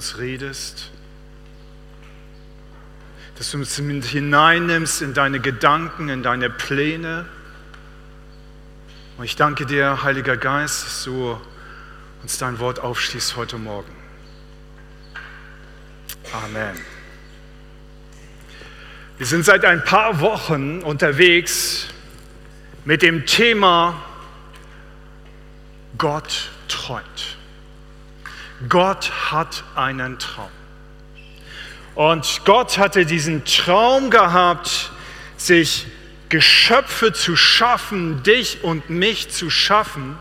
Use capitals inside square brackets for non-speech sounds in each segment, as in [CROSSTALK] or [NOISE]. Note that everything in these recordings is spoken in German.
uns redest, dass du uns hineinnimmst in deine Gedanken, in deine Pläne. Und ich danke dir, Heiliger Geist, dass du uns dein Wort aufschließt heute Morgen. Amen. Wir sind seit ein paar Wochen unterwegs mit dem Thema Gott träumt. Gott hat einen Traum. Und Gott hatte diesen Traum gehabt, sich Geschöpfe zu schaffen, dich und mich zu schaffen,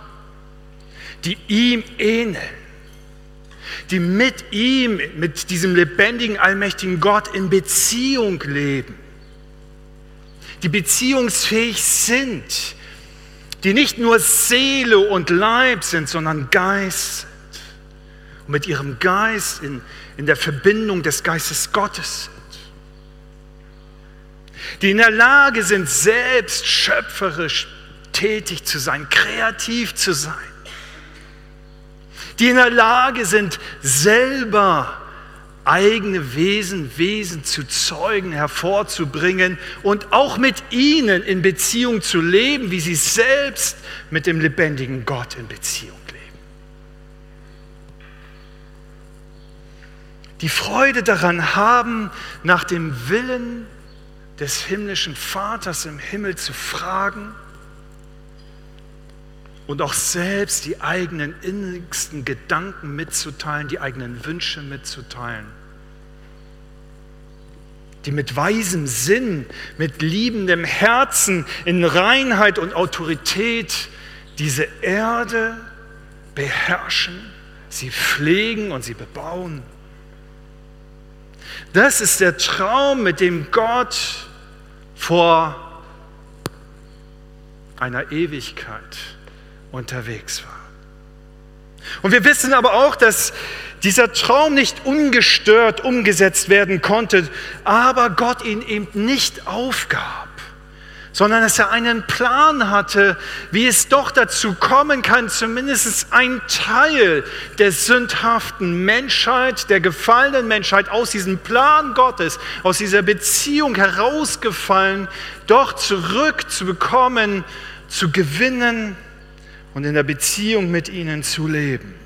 die ihm ähneln, die mit ihm, mit diesem lebendigen, allmächtigen Gott in Beziehung leben, die beziehungsfähig sind, die nicht nur Seele und Leib sind, sondern Geist mit ihrem Geist in, in der Verbindung des Geistes Gottes sind. Die in der Lage sind, selbst schöpferisch tätig zu sein, kreativ zu sein. Die in der Lage sind, selber eigene Wesen, Wesen zu zeugen, hervorzubringen und auch mit ihnen in Beziehung zu leben, wie sie selbst mit dem lebendigen Gott in Beziehung die Freude daran haben, nach dem Willen des himmlischen Vaters im Himmel zu fragen und auch selbst die eigenen innigsten Gedanken mitzuteilen, die eigenen Wünsche mitzuteilen. Die mit weisem Sinn, mit liebendem Herzen, in Reinheit und Autorität diese Erde beherrschen, sie pflegen und sie bebauen. Das ist der Traum, mit dem Gott vor einer Ewigkeit unterwegs war. Und wir wissen aber auch, dass dieser Traum nicht ungestört umgesetzt werden konnte, aber Gott ihn eben nicht aufgab sondern dass er einen Plan hatte, wie es doch dazu kommen kann, zumindest ein Teil der sündhaften Menschheit, der gefallenen Menschheit aus diesem Plan Gottes, aus dieser Beziehung herausgefallen, doch zurückzubekommen, zu gewinnen und in der Beziehung mit ihnen zu leben.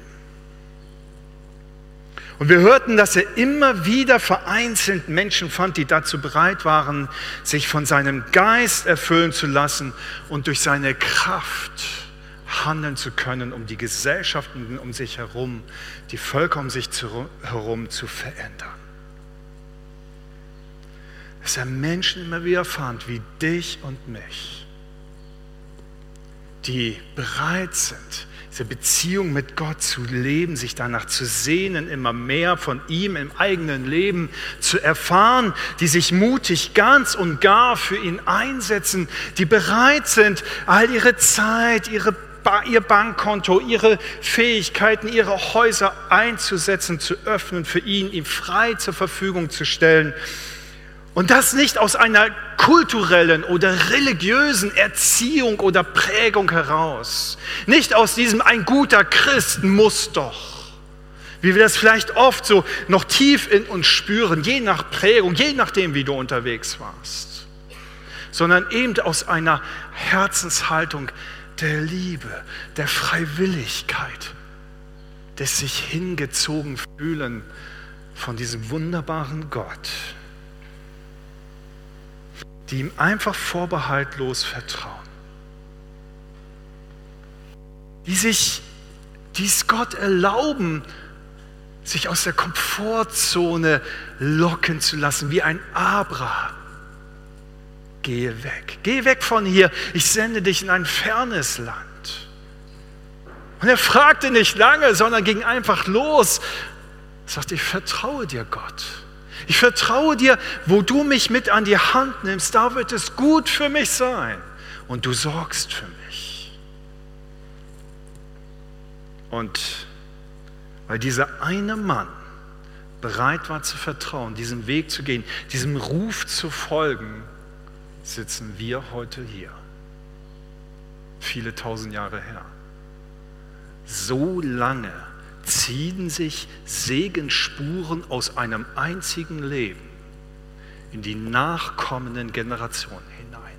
Und wir hörten, dass er immer wieder vereinzelt Menschen fand, die dazu bereit waren, sich von seinem Geist erfüllen zu lassen und durch seine Kraft handeln zu können, um die Gesellschaften um sich herum, die Völker um sich herum zu verändern. Dass er Menschen immer wieder fand, wie dich und mich, die bereit sind, diese Beziehung mit Gott zu leben, sich danach zu sehnen, immer mehr von ihm im eigenen Leben zu erfahren, die sich mutig ganz und gar für ihn einsetzen, die bereit sind, all ihre Zeit, ihre ihr Bankkonto, ihre Fähigkeiten, ihre Häuser einzusetzen, zu öffnen, für ihn, ihm frei zur Verfügung zu stellen und das nicht aus einer kulturellen oder religiösen Erziehung oder Prägung heraus. Nicht aus diesem ein guter Christ muss doch. Wie wir das vielleicht oft so noch tief in uns spüren, je nach Prägung, je nachdem, wie du unterwegs warst. Sondern eben aus einer Herzenshaltung der Liebe, der Freiwilligkeit, des sich hingezogen fühlen von diesem wunderbaren Gott die ihm einfach vorbehaltlos vertrauen. Die sich, die es Gott erlauben, sich aus der Komfortzone locken zu lassen, wie ein Abraham. Gehe weg, geh weg von hier, ich sende dich in ein fernes Land. Und er fragte nicht lange, sondern ging einfach los, sagte, ich vertraue dir Gott. Ich vertraue dir, wo du mich mit an die Hand nimmst, da wird es gut für mich sein. Und du sorgst für mich. Und weil dieser eine Mann bereit war zu vertrauen, diesen Weg zu gehen, diesem Ruf zu folgen, sitzen wir heute hier. Viele tausend Jahre her. So lange ziehen sich Segensspuren aus einem einzigen Leben in die nachkommenden Generationen hinein.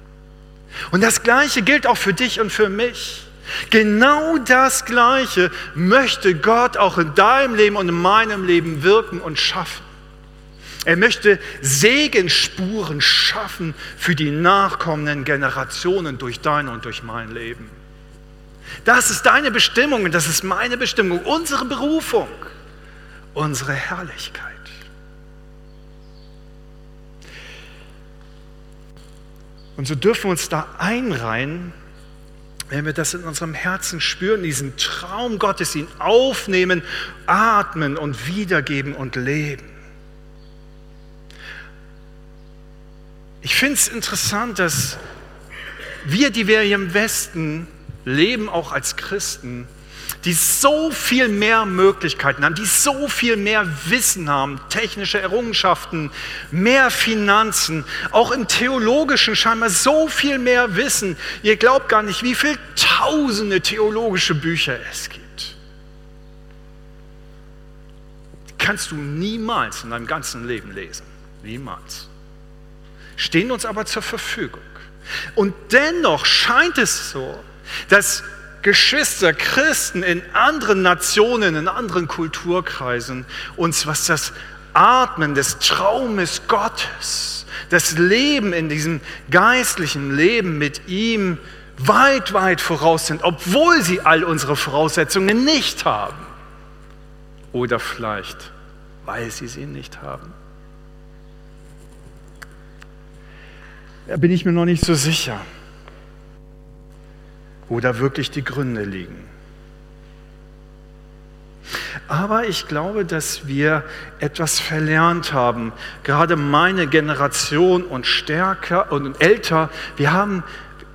Und das Gleiche gilt auch für dich und für mich. Genau das Gleiche möchte Gott auch in deinem Leben und in meinem Leben wirken und schaffen. Er möchte Segenspuren schaffen für die nachkommenden Generationen durch dein und durch mein Leben. Das ist deine Bestimmung und das ist meine Bestimmung, unsere Berufung, unsere Herrlichkeit. Und so dürfen wir uns da einreihen, wenn wir das in unserem Herzen spüren, diesen Traum Gottes, ihn aufnehmen, atmen und wiedergeben und leben. Ich finde es interessant, dass wir, die wir hier im Westen leben, auch als Christen, die so viel mehr Möglichkeiten haben, die so viel mehr Wissen haben, technische Errungenschaften, mehr Finanzen, auch im theologischen scheinbar so viel mehr Wissen. Ihr glaubt gar nicht, wie viele tausende theologische Bücher es gibt. Kannst du niemals in deinem ganzen Leben lesen. Niemals stehen uns aber zur Verfügung. Und dennoch scheint es so, dass Geschwister, Christen in anderen Nationen, in anderen Kulturkreisen uns, was das Atmen des Traumes Gottes, das Leben in diesem geistlichen Leben mit ihm weit, weit voraus sind, obwohl sie all unsere Voraussetzungen nicht haben. Oder vielleicht, weil sie sie nicht haben. Da bin ich mir noch nicht so sicher, wo da wirklich die Gründe liegen. Aber ich glaube, dass wir etwas verlernt haben. Gerade meine Generation und stärker und älter, wir haben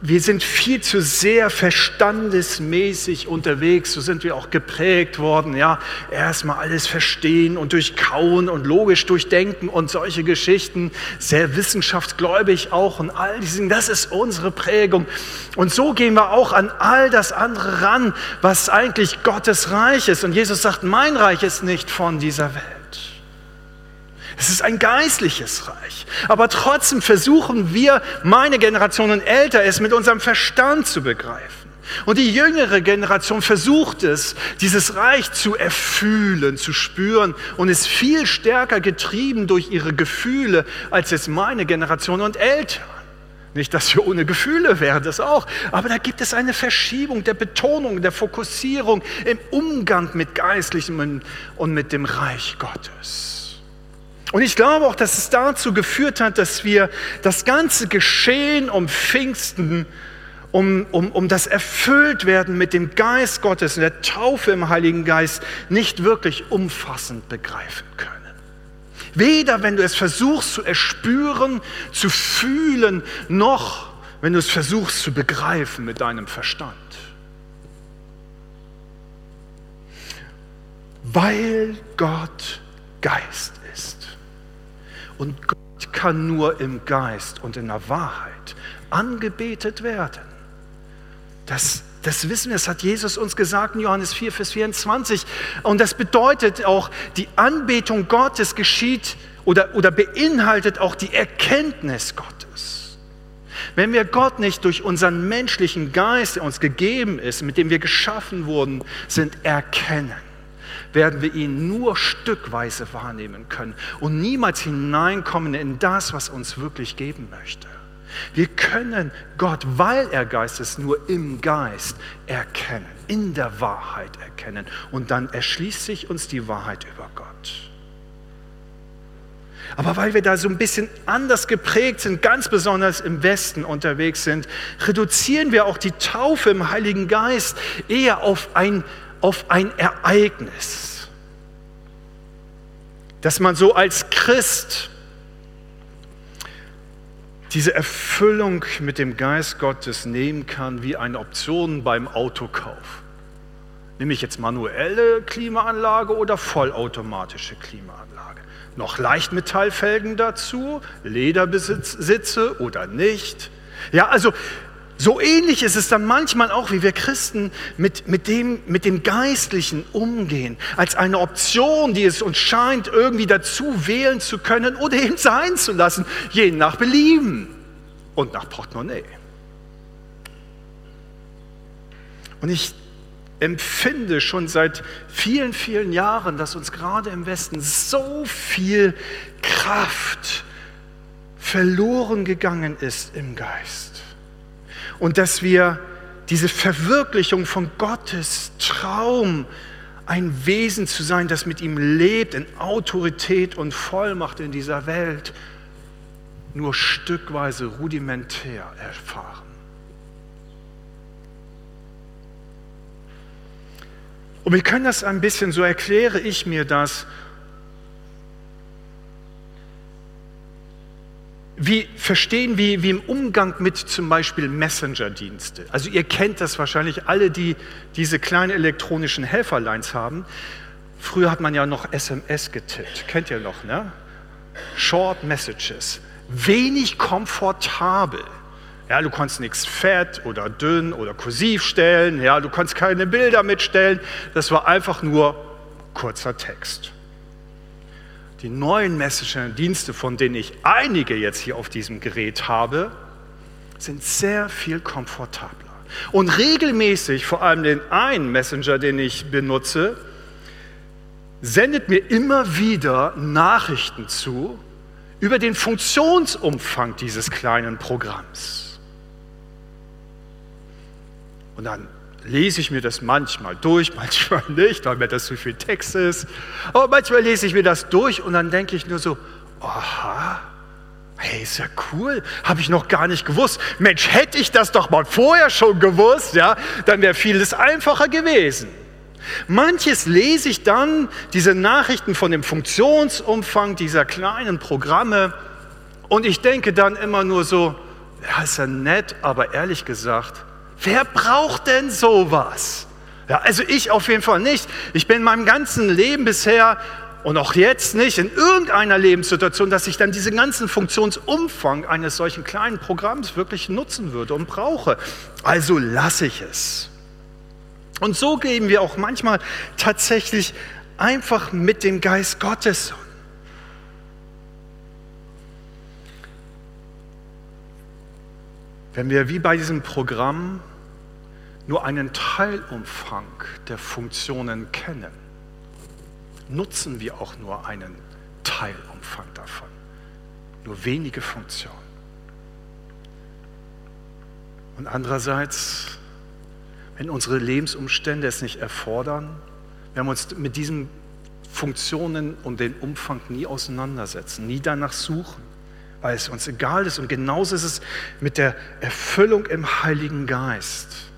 wir sind viel zu sehr verstandesmäßig unterwegs, so sind wir auch geprägt worden, ja, erstmal alles verstehen und durchkauen und logisch durchdenken und solche Geschichten, sehr wissenschaftsgläubig auch und all diesen, das ist unsere Prägung. Und so gehen wir auch an all das andere ran, was eigentlich Gottes Reich ist. Und Jesus sagt, mein Reich ist nicht von dieser Welt. Es ist ein geistliches Reich. Aber trotzdem versuchen wir, meine Generation und älter, es mit unserem Verstand zu begreifen. Und die jüngere Generation versucht es, dieses Reich zu erfühlen, zu spüren und ist viel stärker getrieben durch ihre Gefühle, als es meine Generation und älter. Nicht, dass wir ohne Gefühle wären, das auch. Aber da gibt es eine Verschiebung der Betonung, der Fokussierung im Umgang mit Geistlichem und mit dem Reich Gottes. Und ich glaube auch, dass es dazu geführt hat, dass wir das ganze Geschehen um Pfingsten, um, um, um das Erfülltwerden mit dem Geist Gottes und der Taufe im Heiligen Geist nicht wirklich umfassend begreifen können. Weder wenn du es versuchst zu erspüren, zu fühlen, noch wenn du es versuchst zu begreifen mit deinem Verstand. Weil Gott Geist und Gott kann nur im Geist und in der Wahrheit angebetet werden. Das, das wissen wir, das hat Jesus uns gesagt in Johannes 4, Vers 24. Und das bedeutet auch, die Anbetung Gottes geschieht oder, oder beinhaltet auch die Erkenntnis Gottes. Wenn wir Gott nicht durch unseren menschlichen Geist, der uns gegeben ist, mit dem wir geschaffen wurden, sind, erkennen, werden wir ihn nur stückweise wahrnehmen können und niemals hineinkommen in das, was uns wirklich geben möchte. Wir können Gott, weil er Geist ist, nur im Geist erkennen, in der Wahrheit erkennen. Und dann erschließt sich uns die Wahrheit über Gott. Aber weil wir da so ein bisschen anders geprägt sind, ganz besonders im Westen unterwegs sind, reduzieren wir auch die Taufe im Heiligen Geist eher auf ein auf ein Ereignis, dass man so als Christ diese Erfüllung mit dem Geist Gottes nehmen kann wie eine Option beim Autokauf. Nehme ich jetzt manuelle Klimaanlage oder vollautomatische Klimaanlage? Noch Leichtmetallfelgen dazu, Lederbesitze oder nicht? Ja, also So ähnlich ist es dann manchmal auch, wie wir Christen mit, mit, dem, mit dem Geistlichen umgehen, als eine Option, die es uns scheint, irgendwie dazu wählen zu können oder eben sein zu lassen, je nach Belieben und nach Portemonnaie. Und ich empfinde schon seit vielen, vielen Jahren, dass uns gerade im Westen so viel Kraft verloren gegangen ist im Geist und dass wir diese Verwirklichung von Gottes Traum, ein Wesen zu sein, das mit ihm lebt, in Autorität und Vollmacht in dieser Welt, nur stückweise rudimentär erfahren. Und wir können das ein bisschen, so erkläre ich mir das, wie verstehen, wie, wie im Umgang mit zum Beispiel Messenger-Dienste. Also ihr kennt das wahrscheinlich alle, die diese kleinen elektronischen Helferlines haben. Früher hat man ja noch SMS getippt, kennt ihr noch, ne? Short Messages, wenig komfortabel. Ja, du konntest nichts fett oder dünn oder kursiv stellen, ja, du konntest keine Bilder mitstellen, das war einfach nur kurzer Text. Die neuen Messenger-Dienste, von denen ich einige jetzt hier auf diesem Gerät habe, sind sehr viel komfortabler. Und regelmäßig, vor allem den einen Messenger, den ich benutze, sendet mir immer wieder Nachrichten zu über den Funktionsumfang dieses kleinen Programms. Und dann lese ich mir das manchmal durch, [LAUGHS] manchmal nicht, weil mir das zu viel Text ist. Aber manchmal lese ich mir das durch und dann denke ich nur so, aha, hey, ist ja cool, habe ich noch gar nicht gewusst. Mensch, hätte ich das doch mal vorher schon gewusst, ja, dann wäre vieles einfacher gewesen. Manches lese ich dann, diese Nachrichten von dem Funktionsumfang dieser kleinen Programme und ich denke dann immer nur so, ja, ist ja nett, aber ehrlich gesagt, Wer braucht denn sowas? Ja, also ich auf jeden Fall nicht. Ich bin in meinem ganzen Leben bisher und auch jetzt nicht in irgendeiner Lebenssituation, dass ich dann diesen ganzen Funktionsumfang eines solchen kleinen Programms wirklich nutzen würde und brauche. Also lasse ich es. Und so gehen wir auch manchmal tatsächlich einfach mit dem Geist Gottes Wenn wir wie bei diesem Programm nur einen Teilumfang der Funktionen kennen, nutzen wir auch nur einen Teilumfang davon, nur wenige Funktionen. Und andererseits, wenn unsere Lebensumstände es nicht erfordern, wir uns mit diesen Funktionen und den Umfang nie auseinandersetzen, nie danach suchen, weil es uns egal ist. Und genauso ist es mit der Erfüllung im Heiligen Geist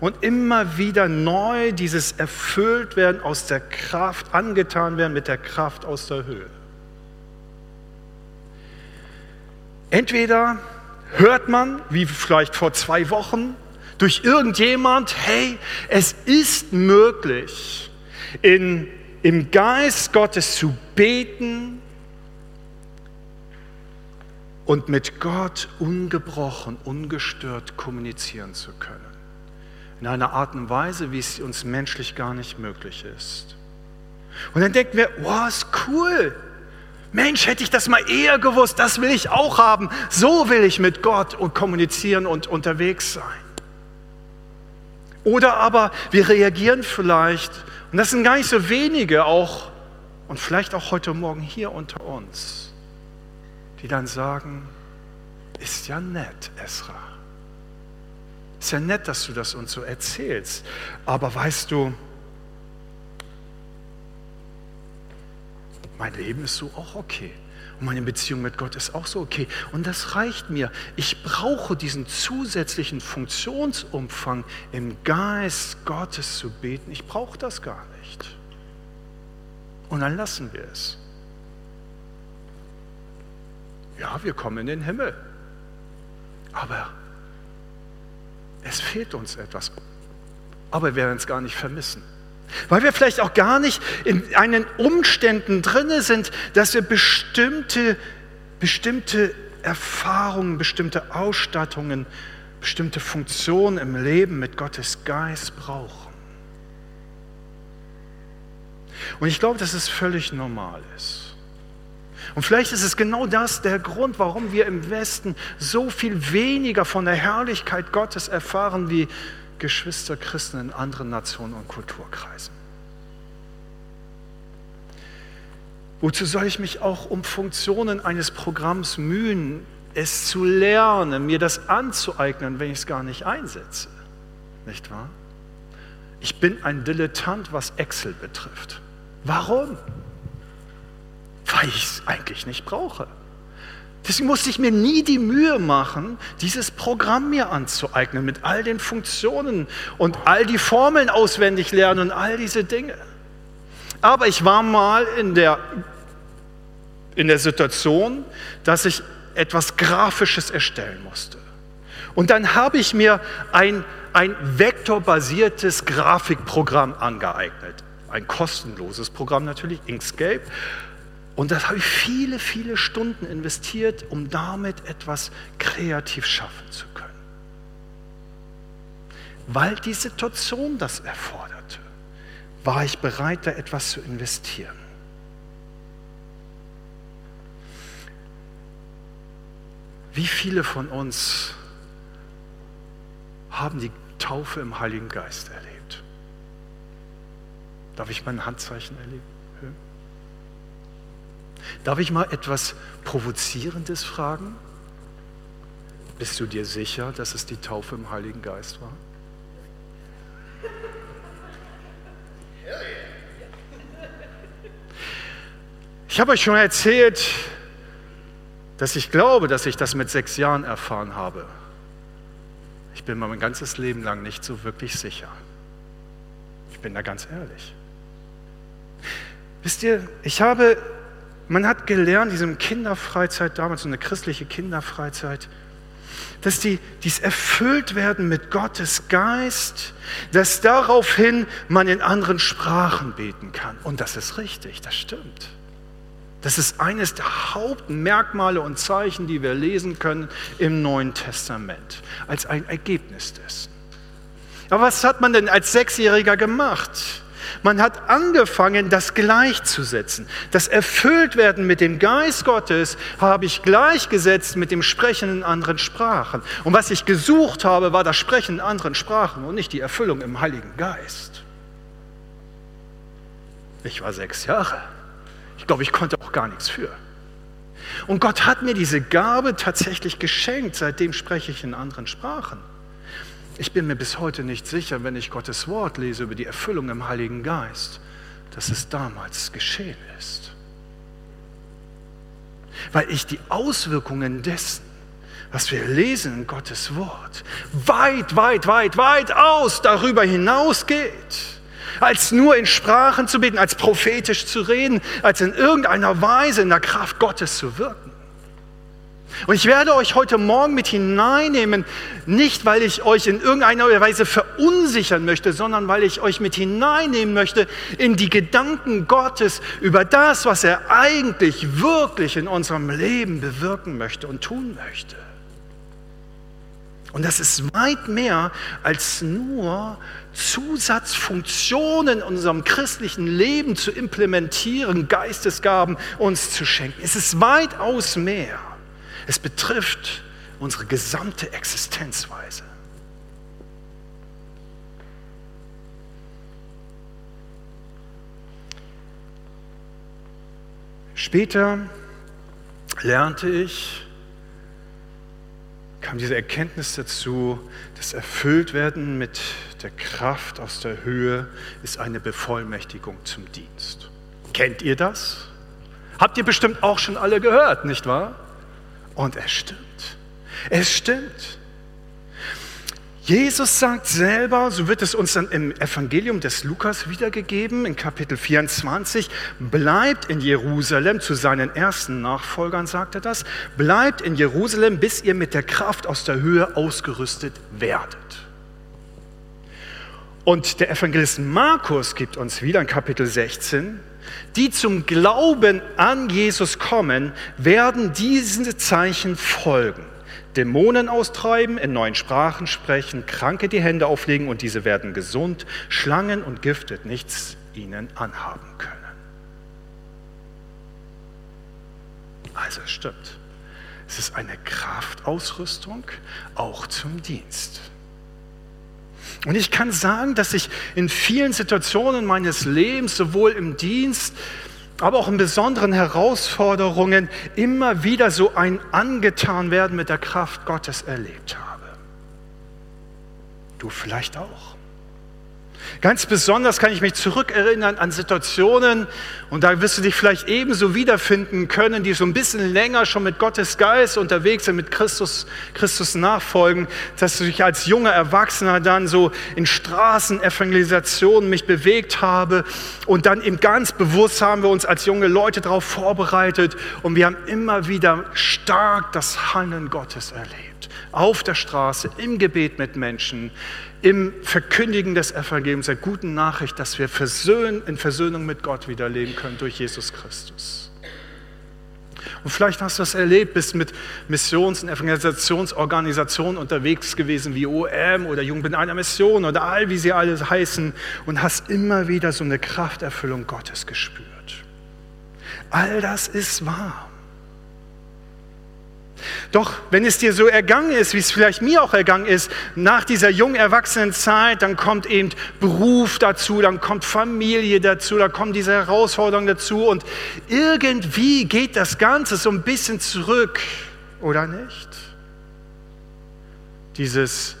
und immer wieder neu dieses erfüllt werden aus der Kraft, angetan werden mit der Kraft aus der Höhe. Entweder hört man, wie vielleicht vor zwei Wochen, durch irgendjemand, hey, es ist möglich, in, im Geist Gottes zu beten und mit Gott ungebrochen, ungestört kommunizieren zu können in einer Art und Weise, wie es uns menschlich gar nicht möglich ist. Und dann denken wir, wow, ist cool. Mensch, hätte ich das mal eher gewusst, das will ich auch haben. So will ich mit Gott und kommunizieren und unterwegs sein. Oder aber wir reagieren vielleicht, und das sind gar nicht so wenige auch, und vielleicht auch heute Morgen hier unter uns, die dann sagen, ist ja nett, Esra. Ist ja nett, dass du das uns so erzählst. Aber weißt du, mein Leben ist so auch okay. Und meine Beziehung mit Gott ist auch so okay. Und das reicht mir. Ich brauche diesen zusätzlichen Funktionsumfang im Geist Gottes zu beten. Ich brauche das gar nicht. Und dann lassen wir es. Ja, wir kommen in den Himmel. Aber es fehlt uns etwas. Aber wir werden es gar nicht vermissen. Weil wir vielleicht auch gar nicht in einen Umständen drinne sind, dass wir bestimmte, bestimmte Erfahrungen, bestimmte Ausstattungen, bestimmte Funktionen im Leben mit Gottes Geist brauchen. Und ich glaube, dass es völlig normal ist. Und vielleicht ist es genau das der Grund, warum wir im Westen so viel weniger von der Herrlichkeit Gottes erfahren wie Geschwister Christen in anderen Nationen und Kulturkreisen. Wozu soll ich mich auch um Funktionen eines Programms mühen, es zu lernen, mir das anzueignen, wenn ich es gar nicht einsetze? Nicht wahr? Ich bin ein Dilettant, was Excel betrifft. Warum? Weil ich es eigentlich nicht brauche. Deswegen musste ich mir nie die Mühe machen, dieses Programm mir anzueignen mit all den Funktionen und all die Formeln auswendig lernen und all diese Dinge. Aber ich war mal in der, in der Situation, dass ich etwas Grafisches erstellen musste. Und dann habe ich mir ein, ein vektorbasiertes Grafikprogramm angeeignet. Ein kostenloses Programm natürlich, Inkscape. Und das habe ich viele, viele Stunden investiert, um damit etwas kreativ schaffen zu können. Weil die Situation das erforderte, war ich bereit, da etwas zu investieren. Wie viele von uns haben die Taufe im Heiligen Geist erlebt? Darf ich mein Handzeichen erleben? Darf ich mal etwas Provozierendes fragen? Bist du dir sicher, dass es die Taufe im Heiligen Geist war? Ich habe euch schon erzählt, dass ich glaube, dass ich das mit sechs Jahren erfahren habe. Ich bin mir mein ganzes Leben lang nicht so wirklich sicher. Ich bin da ganz ehrlich. Wisst ihr, ich habe man hat gelernt, diesem Kinderfreizeit damals, so eine christliche Kinderfreizeit, dass die, dies erfüllt werden mit Gottes Geist, dass daraufhin man in anderen Sprachen beten kann. Und das ist richtig, das stimmt. Das ist eines der Hauptmerkmale und Zeichen, die wir lesen können im Neuen Testament, als ein Ergebnis dessen. Aber was hat man denn als Sechsjähriger gemacht? Man hat angefangen, das gleichzusetzen. Das Erfülltwerden mit dem Geist Gottes habe ich gleichgesetzt mit dem Sprechen in anderen Sprachen. Und was ich gesucht habe, war das Sprechen in anderen Sprachen und nicht die Erfüllung im Heiligen Geist. Ich war sechs Jahre. Ich glaube, ich konnte auch gar nichts für. Und Gott hat mir diese Gabe tatsächlich geschenkt. Seitdem spreche ich in anderen Sprachen. Ich bin mir bis heute nicht sicher, wenn ich Gottes Wort lese über die Erfüllung im Heiligen Geist, dass es damals geschehen ist. Weil ich die Auswirkungen dessen, was wir lesen in Gottes Wort, weit, weit, weit, weit aus darüber hinausgeht, als nur in Sprachen zu beten, als prophetisch zu reden, als in irgendeiner Weise in der Kraft Gottes zu wirken. Und ich werde euch heute Morgen mit hineinnehmen, nicht weil ich euch in irgendeiner Weise verunsichern möchte, sondern weil ich euch mit hineinnehmen möchte in die Gedanken Gottes über das, was er eigentlich wirklich in unserem Leben bewirken möchte und tun möchte. Und das ist weit mehr als nur Zusatzfunktionen in unserem christlichen Leben zu implementieren, Geistesgaben uns zu schenken. Es ist weitaus mehr. Es betrifft unsere gesamte Existenzweise. Später lernte ich, kam diese Erkenntnis dazu, das Erfülltwerden mit der Kraft aus der Höhe ist eine Bevollmächtigung zum Dienst. Kennt ihr das? Habt ihr bestimmt auch schon alle gehört, nicht wahr? Und es stimmt. Es stimmt. Jesus sagt selber, so wird es uns dann im Evangelium des Lukas wiedergegeben, in Kapitel 24, bleibt in Jerusalem, zu seinen ersten Nachfolgern sagt er das, bleibt in Jerusalem, bis ihr mit der Kraft aus der Höhe ausgerüstet werdet. Und der Evangelist Markus gibt uns wieder in Kapitel 16, die zum Glauben an Jesus kommen, werden diese Zeichen folgen. Dämonen austreiben, in neuen Sprachen sprechen, Kranke die Hände auflegen und diese werden gesund, Schlangen und Gift wird nichts ihnen anhaben können. Also es stimmt. Es ist eine Kraftausrüstung auch zum Dienst. Und ich kann sagen, dass ich in vielen Situationen meines Lebens, sowohl im Dienst, aber auch in besonderen Herausforderungen, immer wieder so ein angetan werden mit der Kraft Gottes erlebt habe. Du vielleicht auch. Ganz besonders kann ich mich zurückerinnern an Situationen, und da wirst du dich vielleicht ebenso wiederfinden können, die so ein bisschen länger schon mit Gottes Geist unterwegs sind, mit Christus, Christus nachfolgen, dass ich als junger Erwachsener dann so in Straßenevangelisationen mich bewegt habe und dann eben ganz bewusst haben wir uns als junge Leute darauf vorbereitet und wir haben immer wieder stark das Handeln Gottes erlebt. Auf der Straße, im Gebet mit Menschen, im Verkündigen des Evangeliums, der guten Nachricht, dass wir in Versöhnung mit Gott wieder leben können durch Jesus Christus. Und vielleicht hast du das erlebt, bist mit Missions- und Evangelisationsorganisationen unterwegs gewesen wie OM oder Jung bin einer Mission oder all, wie sie alle heißen und hast immer wieder so eine Krafterfüllung Gottes gespürt. All das ist wahr. Doch wenn es dir so ergangen ist, wie es vielleicht mir auch ergangen ist, nach dieser jungen Erwachsenenzeit, dann kommt eben Beruf dazu, dann kommt Familie dazu, dann kommen diese Herausforderungen dazu und irgendwie geht das Ganze so ein bisschen zurück, oder nicht? Dieses,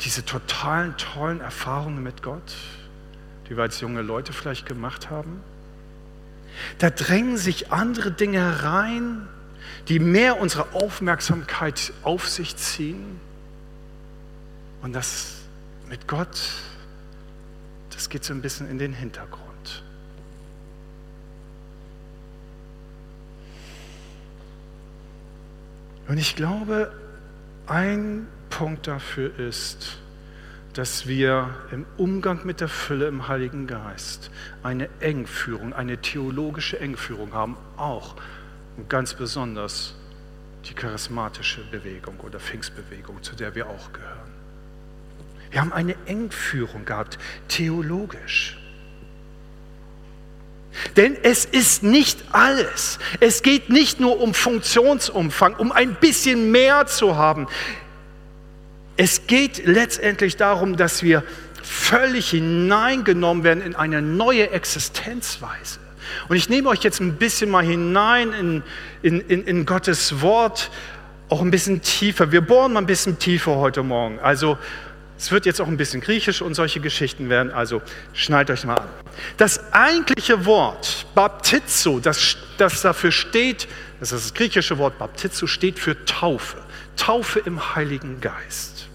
diese totalen tollen Erfahrungen mit Gott, die wir als junge Leute vielleicht gemacht haben. Da drängen sich andere Dinge herein, die mehr unsere Aufmerksamkeit auf sich ziehen. Und das mit Gott, das geht so ein bisschen in den Hintergrund. Und ich glaube, ein Punkt dafür ist, dass wir im Umgang mit der Fülle im Heiligen Geist eine Engführung, eine theologische Engführung haben, auch und ganz besonders die charismatische Bewegung oder Pfingstbewegung, zu der wir auch gehören. Wir haben eine Engführung gehabt, theologisch. Denn es ist nicht alles. Es geht nicht nur um Funktionsumfang, um ein bisschen mehr zu haben. Es geht letztendlich darum, dass wir völlig hineingenommen werden in eine neue Existenzweise. Und ich nehme euch jetzt ein bisschen mal hinein in, in, in, in Gottes Wort, auch ein bisschen tiefer. Wir bohren mal ein bisschen tiefer heute Morgen. Also es wird jetzt auch ein bisschen griechisch und solche Geschichten werden, also schnallt euch mal an. Das eigentliche Wort Baptizo, das, das dafür steht, das ist das griechische Wort Baptizo, steht für Taufe. Taufe im Heiligen Geist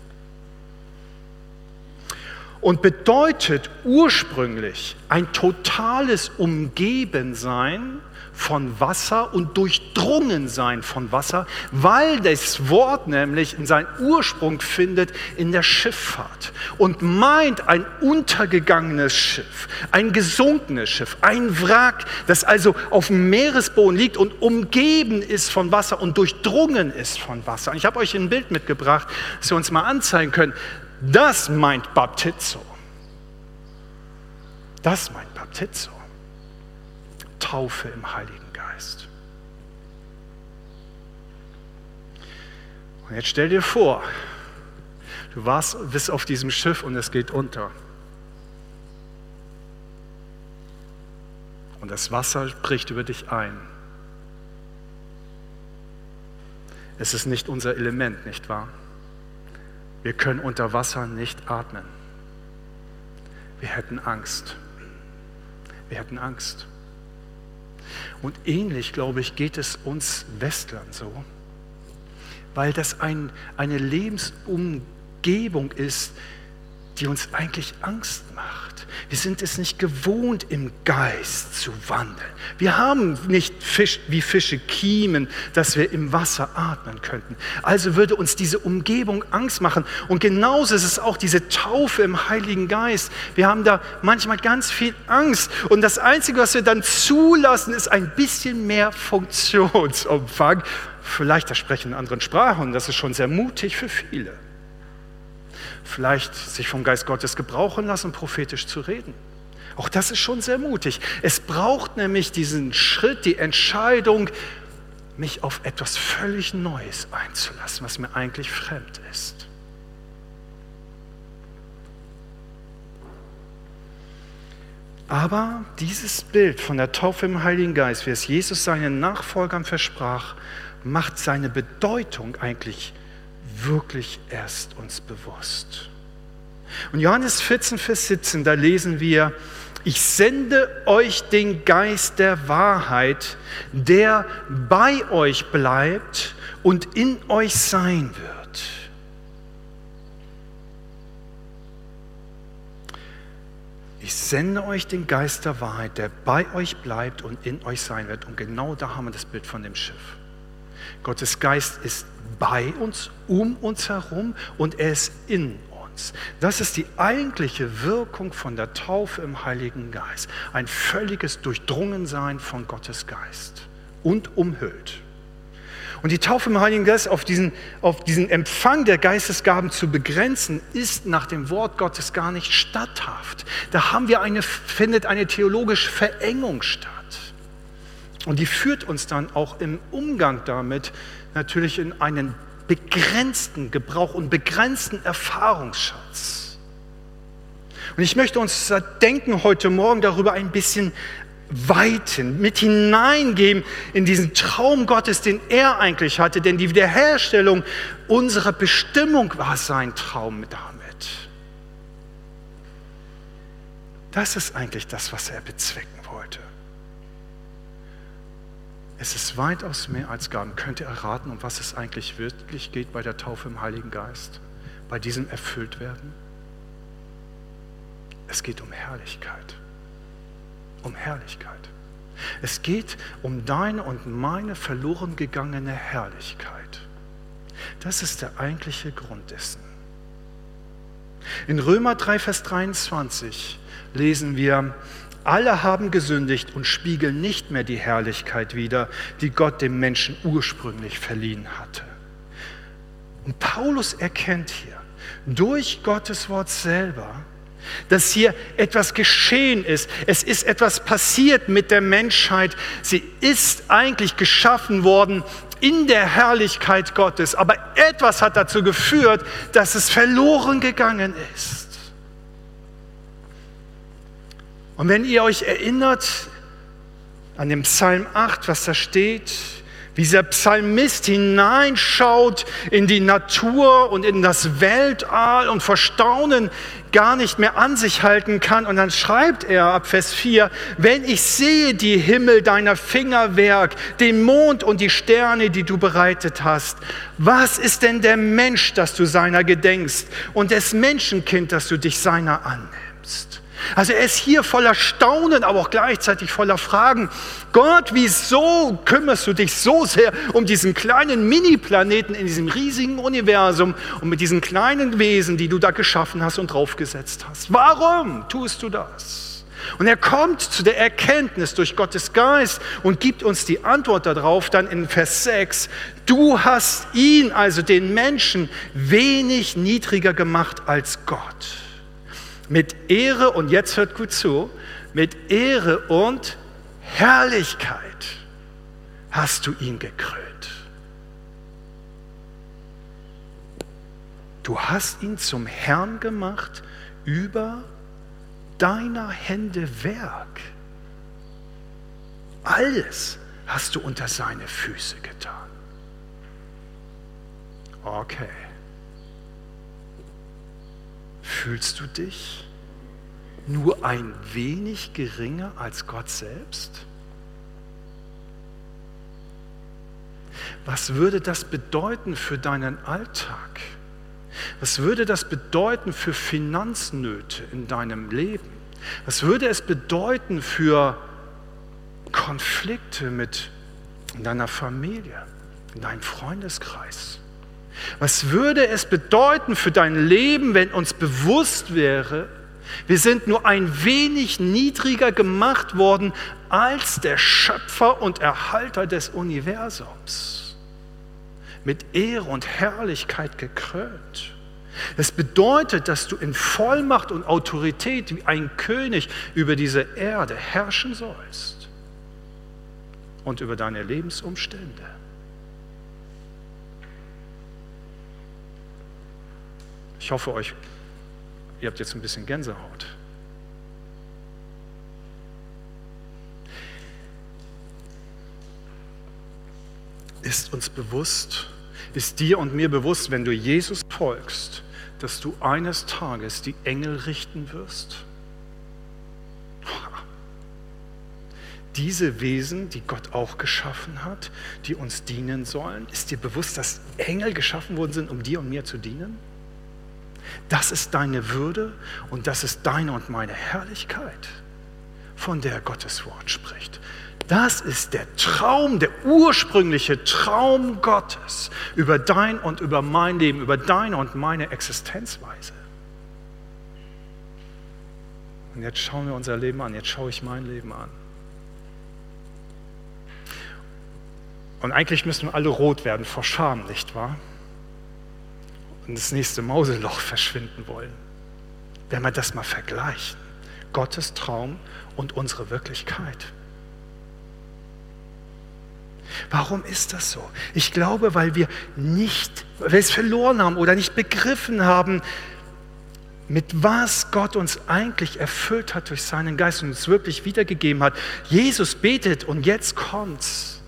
und bedeutet ursprünglich ein totales Umgebensein von Wasser und durchdrungen sein von Wasser, weil das Wort nämlich in seinen Ursprung findet in der Schifffahrt und meint ein untergegangenes Schiff, ein gesunkenes Schiff, ein Wrack, das also auf dem Meeresboden liegt und umgeben ist von Wasser und durchdrungen ist von Wasser. Und ich habe euch ein Bild mitgebracht, das wir uns mal anzeigen können. Das meint Baptizo. Das meint Baptizo. Taufe im Heiligen Geist. Und jetzt stell dir vor, du warst, bist auf diesem Schiff und es geht unter. Und das Wasser bricht über dich ein. Es ist nicht unser Element, nicht wahr? Wir können unter Wasser nicht atmen. Wir hätten Angst. Wir hätten Angst. Und ähnlich, glaube ich, geht es uns Westlern so, weil das ein, eine Lebensumgebung ist, die uns eigentlich Angst macht. Wir sind es nicht gewohnt, im Geist zu wandeln. Wir haben nicht Fisch, wie Fische Kiemen, dass wir im Wasser atmen könnten. Also würde uns diese Umgebung Angst machen. Und genauso ist es auch diese Taufe im Heiligen Geist. Wir haben da manchmal ganz viel Angst. Und das Einzige, was wir dann zulassen, ist ein bisschen mehr Funktionsumfang Vielleicht das Sprechen in anderen Sprachen, das ist schon sehr mutig für viele. Vielleicht sich vom Geist Gottes gebrauchen lassen, prophetisch zu reden. Auch das ist schon sehr mutig. Es braucht nämlich diesen Schritt, die Entscheidung, mich auf etwas völlig Neues einzulassen, was mir eigentlich fremd ist. Aber dieses Bild von der Taufe im Heiligen Geist, wie es Jesus seinen Nachfolgern versprach, macht seine Bedeutung eigentlich wirklich erst uns bewusst. Und Johannes 14, Vers 17, da lesen wir, ich sende euch den Geist der Wahrheit, der bei euch bleibt und in euch sein wird. Ich sende euch den Geist der Wahrheit, der bei euch bleibt und in euch sein wird. Und genau da haben wir das Bild von dem Schiff. Gottes Geist ist bei uns, um uns herum und er ist in uns. Das ist die eigentliche Wirkung von der Taufe im Heiligen Geist. Ein völliges Durchdrungensein von Gottes Geist und umhüllt. Und die Taufe im Heiligen Geist auf diesen, auf diesen Empfang der Geistesgaben zu begrenzen, ist nach dem Wort Gottes gar nicht statthaft. Da haben wir eine, findet eine theologische Verengung statt. Und die führt uns dann auch im Umgang damit natürlich in einen begrenzten Gebrauch und begrenzten Erfahrungsschatz. Und ich möchte uns denken heute Morgen darüber ein bisschen weiten, mit hineingeben in diesen Traum Gottes, den er eigentlich hatte. Denn die Wiederherstellung unserer Bestimmung war sein Traum damit. Das ist eigentlich das, was er bezwecken wollte. Es ist weitaus mehr als Gaben. Könnt ihr erraten, um was es eigentlich wirklich geht bei der Taufe im Heiligen Geist? Bei diesem Erfülltwerden? Es geht um Herrlichkeit um Herrlichkeit. Es geht um deine und meine verloren gegangene Herrlichkeit. Das ist der eigentliche Grund dessen. In Römer 3, Vers 23 lesen wir, alle haben gesündigt und spiegeln nicht mehr die Herrlichkeit wider, die Gott dem Menschen ursprünglich verliehen hatte. Und Paulus erkennt hier durch Gottes Wort selber, dass hier etwas geschehen ist. Es ist etwas passiert mit der Menschheit. Sie ist eigentlich geschaffen worden in der Herrlichkeit Gottes. Aber etwas hat dazu geführt, dass es verloren gegangen ist. Und wenn ihr euch erinnert an den Psalm 8, was da steht, wie dieser Psalmist hineinschaut in die Natur und in das Weltall und vor Staunen gar nicht mehr an sich halten kann. Und dann schreibt er ab Vers 4, wenn ich sehe die Himmel deiner Fingerwerk, den Mond und die Sterne, die du bereitet hast, was ist denn der Mensch, dass du seiner gedenkst und des Menschenkind, dass du dich seiner annimmst? Also er ist hier voller Staunen, aber auch gleichzeitig voller Fragen. Gott, wieso kümmerst du dich so sehr um diesen kleinen Mini-Planeten in diesem riesigen Universum und mit diesen kleinen Wesen, die du da geschaffen hast und draufgesetzt hast? Warum tust du das? Und er kommt zu der Erkenntnis durch Gottes Geist und gibt uns die Antwort darauf dann in Vers 6. Du hast ihn, also den Menschen, wenig niedriger gemacht als Gott mit Ehre, und jetzt hört gut zu, mit Ehre und Herrlichkeit hast du ihn gekrönt. Du hast ihn zum Herrn gemacht über deiner Hände Werk. Alles hast du unter seine Füße getan. Okay. Fühlst du dich nur ein wenig geringer als Gott selbst? Was würde das bedeuten für deinen Alltag? Was würde das bedeuten für Finanznöte in deinem Leben? Was würde es bedeuten für Konflikte mit deiner Familie, in deinem Freundeskreis? Was würde es bedeuten für dein Leben, wenn uns bewusst wäre, wir sind nur ein wenig niedriger gemacht worden als der Schöpfer und Erhalter des Universums? mit Ehre und Herrlichkeit gekrönt. Es bedeutet, dass du in Vollmacht und Autorität wie ein König über diese Erde herrschen sollst und über deine Lebensumstände. Ich hoffe euch, ihr habt jetzt ein bisschen Gänsehaut. Ist uns bewusst, ist dir und mir bewusst, wenn du Jesus folgst, dass du eines Tages die Engel richten wirst? [LAUGHS] Diese Wesen, die Gott auch geschaffen hat, die uns dienen sollen, ist dir bewusst, dass Engel geschaffen worden sind, um dir und mir zu dienen? Das ist deine Würde und das ist deine und meine Herrlichkeit, von der Gottes Wort spricht. Das ist der Traum, der ursprüngliche Traum Gottes über dein und über mein Leben, über deine und meine Existenzweise. Und jetzt schauen wir unser Leben an, jetzt schaue ich mein Leben an. Und eigentlich müssen wir alle rot werden vor Scham, nicht wahr? Und das nächste Mauseloch verschwinden wollen. Wenn wir das mal vergleichen. Gottes Traum und unsere Wirklichkeit. Warum ist das so? Ich glaube, weil wir nicht, weil wir es verloren haben oder nicht begriffen haben, mit was Gott uns eigentlich erfüllt hat durch seinen Geist und uns wirklich wiedergegeben hat. Jesus betet und jetzt kommt's.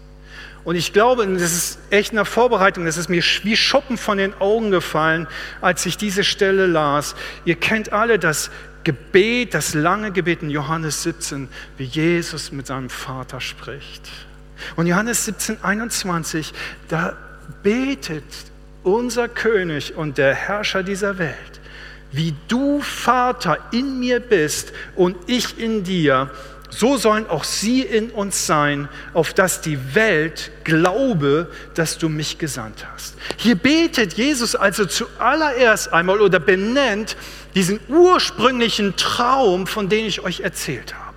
Und ich glaube, das ist echt eine Vorbereitung, das ist mir wie Schuppen von den Augen gefallen, als ich diese Stelle las. Ihr kennt alle das Gebet, das lange Gebet in Johannes 17, wie Jesus mit seinem Vater spricht. Und Johannes 17, 21, da betet unser König und der Herrscher dieser Welt, wie du Vater in mir bist und ich in dir, so sollen auch sie in uns sein, auf dass die Welt glaube, dass du mich gesandt hast. Hier betet Jesus also zuallererst einmal oder benennt diesen ursprünglichen Traum, von dem ich euch erzählt habe.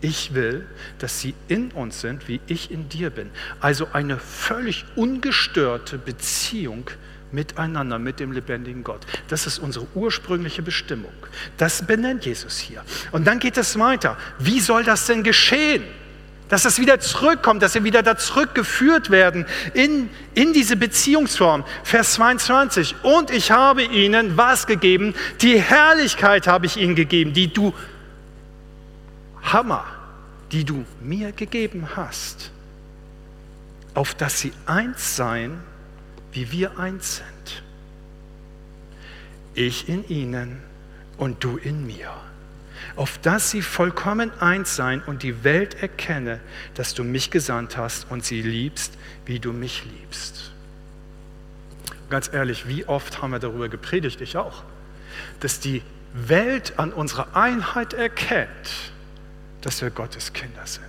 Ich will, dass sie in uns sind, wie ich in dir bin. Also eine völlig ungestörte Beziehung miteinander, mit dem lebendigen Gott. Das ist unsere ursprüngliche Bestimmung. Das benennt Jesus hier. Und dann geht es weiter. Wie soll das denn geschehen? Dass es wieder zurückkommt, dass wir wieder da zurückgeführt werden in, in diese Beziehungsform. Vers 22. Und ich habe ihnen was gegeben? Die Herrlichkeit habe ich ihnen gegeben, die du Hammer, die du mir gegeben hast, auf dass sie eins seien, wie wir eins sind. Ich in ihnen und du in mir, auf dass sie vollkommen eins seien und die Welt erkenne, dass du mich gesandt hast und sie liebst, wie du mich liebst. Ganz ehrlich, wie oft haben wir darüber gepredigt, ich auch, dass die Welt an unserer Einheit erkennt, dass wir Gottes Kinder sind.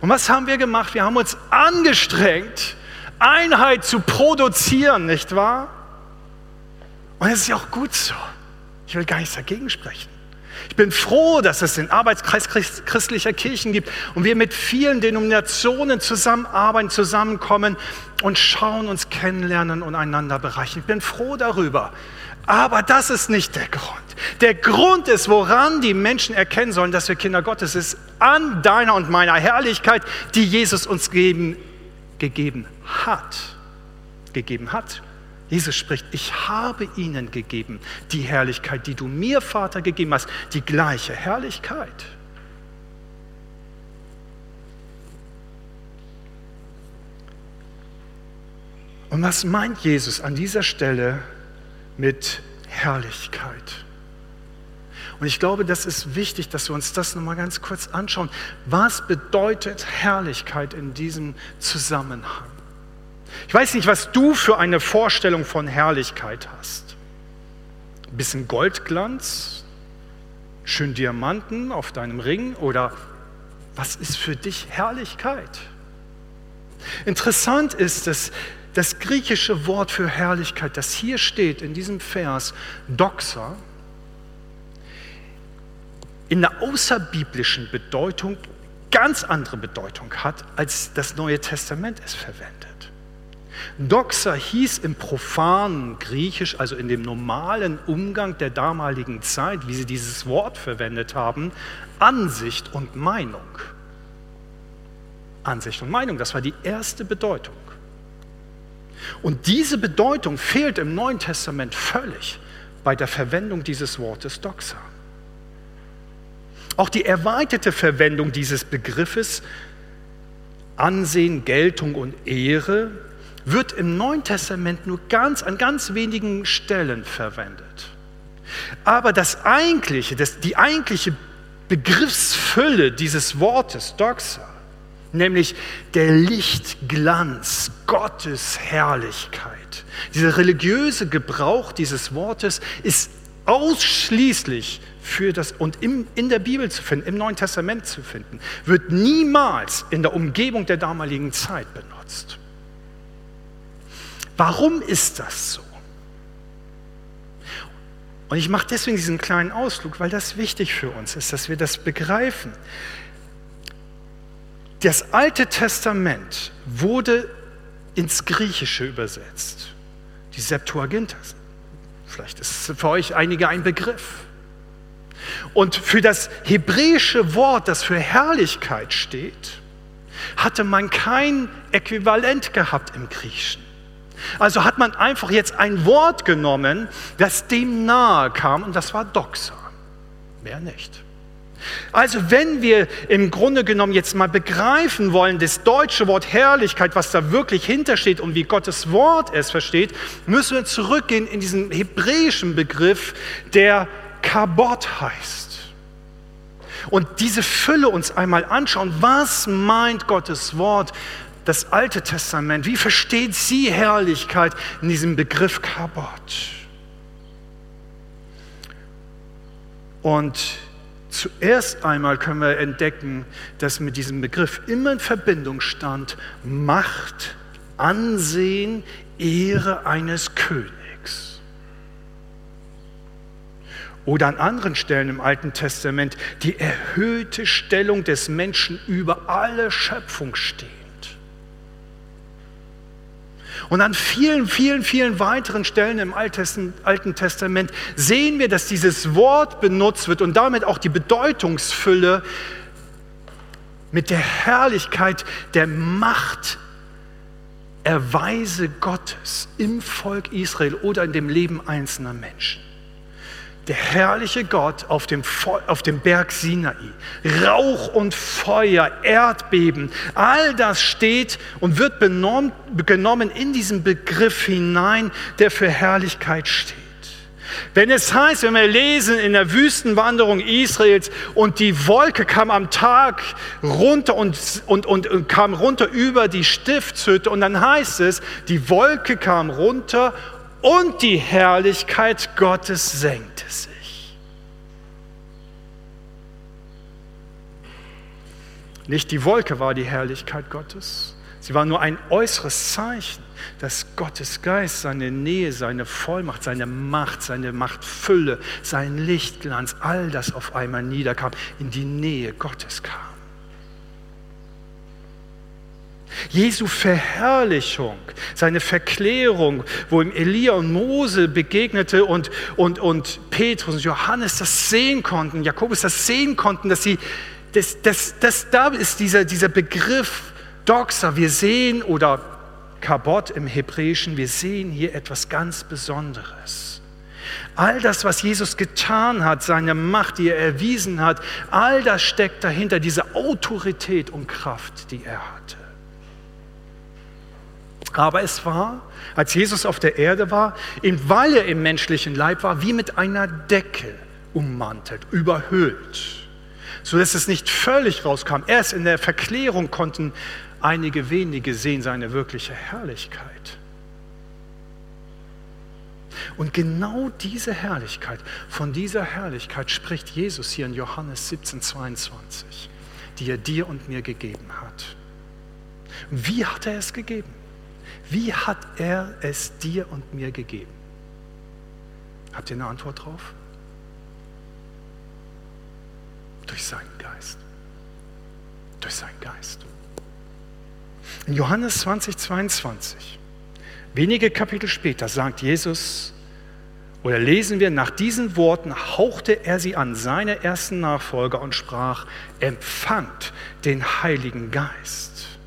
Und was haben wir gemacht? Wir haben uns angestrengt, Einheit zu produzieren, nicht wahr? Und es ist ja auch gut so. Ich will gar nichts dagegen sprechen. Ich bin froh, dass es den Arbeitskreis christlicher Kirchen gibt und wir mit vielen Denominationen zusammenarbeiten, zusammenkommen und schauen, uns kennenlernen und einander bereichen. Ich bin froh darüber. Aber das ist nicht der Grund. Der Grund ist, woran die Menschen erkennen sollen, dass wir Kinder Gottes sind, an deiner und meiner Herrlichkeit, die Jesus uns geben, gegeben hat. Gegeben hat. Jesus spricht, ich habe ihnen gegeben die Herrlichkeit, die du mir, Vater, gegeben hast, die gleiche Herrlichkeit. Und was meint Jesus an dieser Stelle mit Herrlichkeit. Und ich glaube, das ist wichtig, dass wir uns das nochmal ganz kurz anschauen. Was bedeutet Herrlichkeit in diesem Zusammenhang? Ich weiß nicht, was du für eine Vorstellung von Herrlichkeit hast. Ein bisschen Goldglanz, schön Diamanten auf deinem Ring oder was ist für dich Herrlichkeit? Interessant ist, dass das griechische Wort für Herrlichkeit, das hier steht in diesem Vers, Doxa, in der außerbiblischen Bedeutung ganz andere Bedeutung hat, als das Neue Testament es verwendet. Doxa hieß im profanen Griechisch, also in dem normalen Umgang der damaligen Zeit, wie sie dieses Wort verwendet haben, Ansicht und Meinung. Ansicht und Meinung, das war die erste Bedeutung. Und diese Bedeutung fehlt im Neuen Testament völlig bei der Verwendung dieses Wortes Doxa. Auch die erweiterte Verwendung dieses Begriffes Ansehen, Geltung und Ehre wird im Neuen Testament nur ganz an ganz wenigen Stellen verwendet. Aber das eigentliche, das, die eigentliche Begriffsfülle dieses Wortes Doxa, nämlich der Lichtglanz Gottes Herrlichkeit, dieser religiöse Gebrauch dieses Wortes ist ausschließlich für das und im, in der Bibel zu finden, im Neuen Testament zu finden, wird niemals in der Umgebung der damaligen Zeit benutzt. Warum ist das so? Und ich mache deswegen diesen kleinen Ausflug, weil das wichtig für uns ist, dass wir das begreifen. Das Alte Testament wurde ins Griechische übersetzt. Die Septuaginta. Vielleicht ist es für euch einige ein Begriff. Und für das hebräische Wort, das für Herrlichkeit steht, hatte man kein Äquivalent gehabt im Griechischen. Also hat man einfach jetzt ein Wort genommen, das dem nahe kam, und das war Doxa. Mehr nicht. Also wenn wir im Grunde genommen jetzt mal begreifen wollen, das deutsche Wort Herrlichkeit, was da wirklich hintersteht und wie Gottes Wort es versteht, müssen wir zurückgehen in diesen hebräischen Begriff, der Kabot heißt. Und diese Fülle uns einmal anschauen, was meint Gottes Wort, das Alte Testament, wie versteht sie Herrlichkeit in diesem Begriff Kabot? Und zuerst einmal können wir entdecken, dass mit diesem Begriff immer in Verbindung stand Macht, Ansehen, Ehre eines Königs. Oder an anderen Stellen im Alten Testament die erhöhte Stellung des Menschen über alle Schöpfung stehend. Und an vielen, vielen, vielen weiteren Stellen im Alten Testament sehen wir, dass dieses Wort benutzt wird und damit auch die Bedeutungsfülle mit der Herrlichkeit der Macht Erweise Gottes im Volk Israel oder in dem Leben einzelner Menschen der herrliche Gott auf dem, auf dem Berg Sinai. Rauch und Feuer, Erdbeben, all das steht und wird genommen in diesen Begriff hinein, der für Herrlichkeit steht. Wenn es heißt, wenn wir lesen in der Wüstenwanderung Israels und die Wolke kam am Tag runter und, und, und, und kam runter über die Stiftshütte und dann heißt es, die Wolke kam runter und die Herrlichkeit Gottes senkte sich. Nicht die Wolke war die Herrlichkeit Gottes, sie war nur ein äußeres Zeichen, dass Gottes Geist seine Nähe, seine Vollmacht, seine Macht, seine Machtfülle, sein Lichtglanz, all das auf einmal niederkam, in die Nähe Gottes kam. Jesu Verherrlichung, seine Verklärung, wo ihm Elia und Mose begegnete und, und, und Petrus und Johannes das sehen konnten, Jakobus das sehen konnten, dass sie, das, das, das, da ist dieser, dieser Begriff Doxa, wir sehen, oder Kabot im Hebräischen, wir sehen hier etwas ganz Besonderes. All das, was Jesus getan hat, seine Macht, die er erwiesen hat, all das steckt dahinter, diese Autorität und Kraft, die er hatte. Aber es war, als Jesus auf der Erde war, weil er im menschlichen Leib war, wie mit einer Decke ummantelt, überhüllt, sodass es nicht völlig rauskam. Erst in der Verklärung konnten einige wenige sehen seine wirkliche Herrlichkeit. Und genau diese Herrlichkeit, von dieser Herrlichkeit spricht Jesus hier in Johannes 17, 22, die er dir und mir gegeben hat. Wie hat er es gegeben? Wie hat er es dir und mir gegeben? Habt ihr eine Antwort drauf? Durch seinen Geist. durch seinen Geist. In Johannes 20, 22, wenige Kapitel später, sagt Jesus, oder lesen wir, nach diesen Worten hauchte er sie an seine ersten Nachfolger und sprach, empfangt den Heiligen Geist.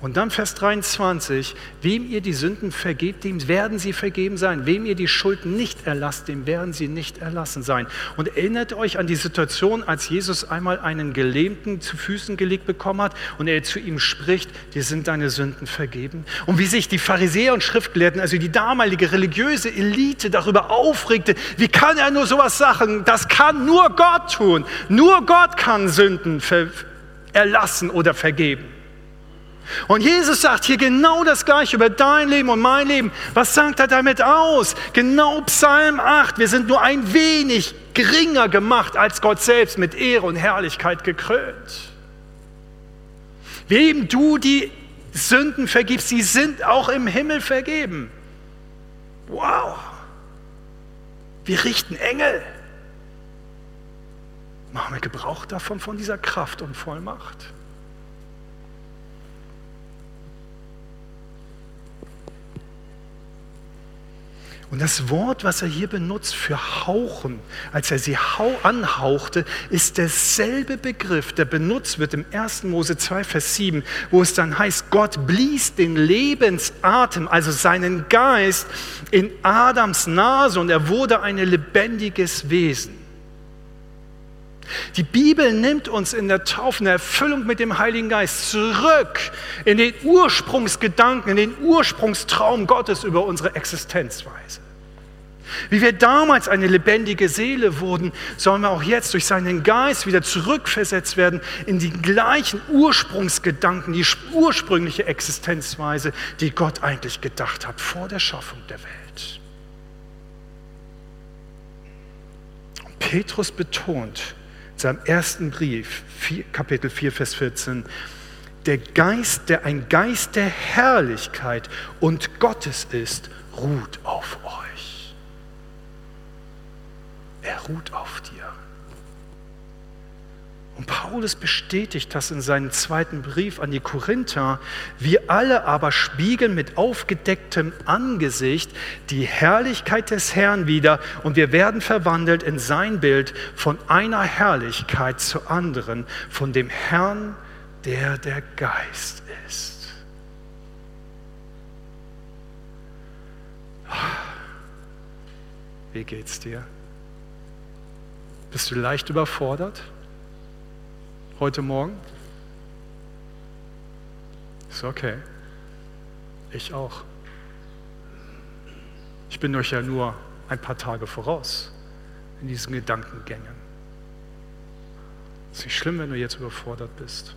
Und dann Vers 23, wem ihr die Sünden vergebt, dem werden sie vergeben sein. Wem ihr die Schulden nicht erlasst, dem werden sie nicht erlassen sein. Und erinnert euch an die Situation, als Jesus einmal einen Gelähmten zu Füßen gelegt bekommen hat und er zu ihm spricht, dir sind deine Sünden vergeben. Und wie sich die Pharisäer und Schriftgelehrten, also die damalige religiöse Elite darüber aufregte, wie kann er nur sowas sagen? Das kann nur Gott tun. Nur Gott kann Sünden erlassen oder vergeben. Und Jesus sagt hier genau das gleiche über dein Leben und mein Leben. Was sagt er damit aus? Genau Psalm 8. Wir sind nur ein wenig geringer gemacht als Gott selbst mit Ehre und Herrlichkeit gekrönt. Wem du die Sünden vergibst, sie sind auch im Himmel vergeben. Wow. Wir richten Engel. Machen wir Gebrauch davon, von dieser Kraft und Vollmacht. Und das Wort, was er hier benutzt für hauchen, als er sie anhauchte, ist derselbe Begriff, der benutzt wird im 1. Mose 2, Vers 7, wo es dann heißt, Gott blies den Lebensatem, also seinen Geist, in Adams Nase und er wurde ein lebendiges Wesen. Die Bibel nimmt uns in der Taufe, in der Erfüllung mit dem Heiligen Geist zurück in den Ursprungsgedanken, in den Ursprungstraum Gottes über unsere Existenzweise. Wie wir damals eine lebendige Seele wurden, sollen wir auch jetzt durch seinen Geist wieder zurückversetzt werden in die gleichen Ursprungsgedanken, die ursprüngliche Existenzweise, die Gott eigentlich gedacht hat vor der Schaffung der Welt. Petrus betont, seinem ersten Brief, Kapitel 4, Vers 14, der Geist, der ein Geist der Herrlichkeit und Gottes ist, ruht auf euch. Er ruht auf dir. Und Paulus bestätigt das in seinem zweiten Brief an die Korinther. Wir alle aber spiegeln mit aufgedecktem Angesicht die Herrlichkeit des Herrn wieder und wir werden verwandelt in sein Bild von einer Herrlichkeit zur anderen, von dem Herrn, der der Geist ist. Wie geht's dir? Bist du leicht überfordert? Heute Morgen? Ist okay. Ich auch. Ich bin euch ja nur ein paar Tage voraus in diesen Gedankengängen. Ist nicht schlimm, wenn du jetzt überfordert bist.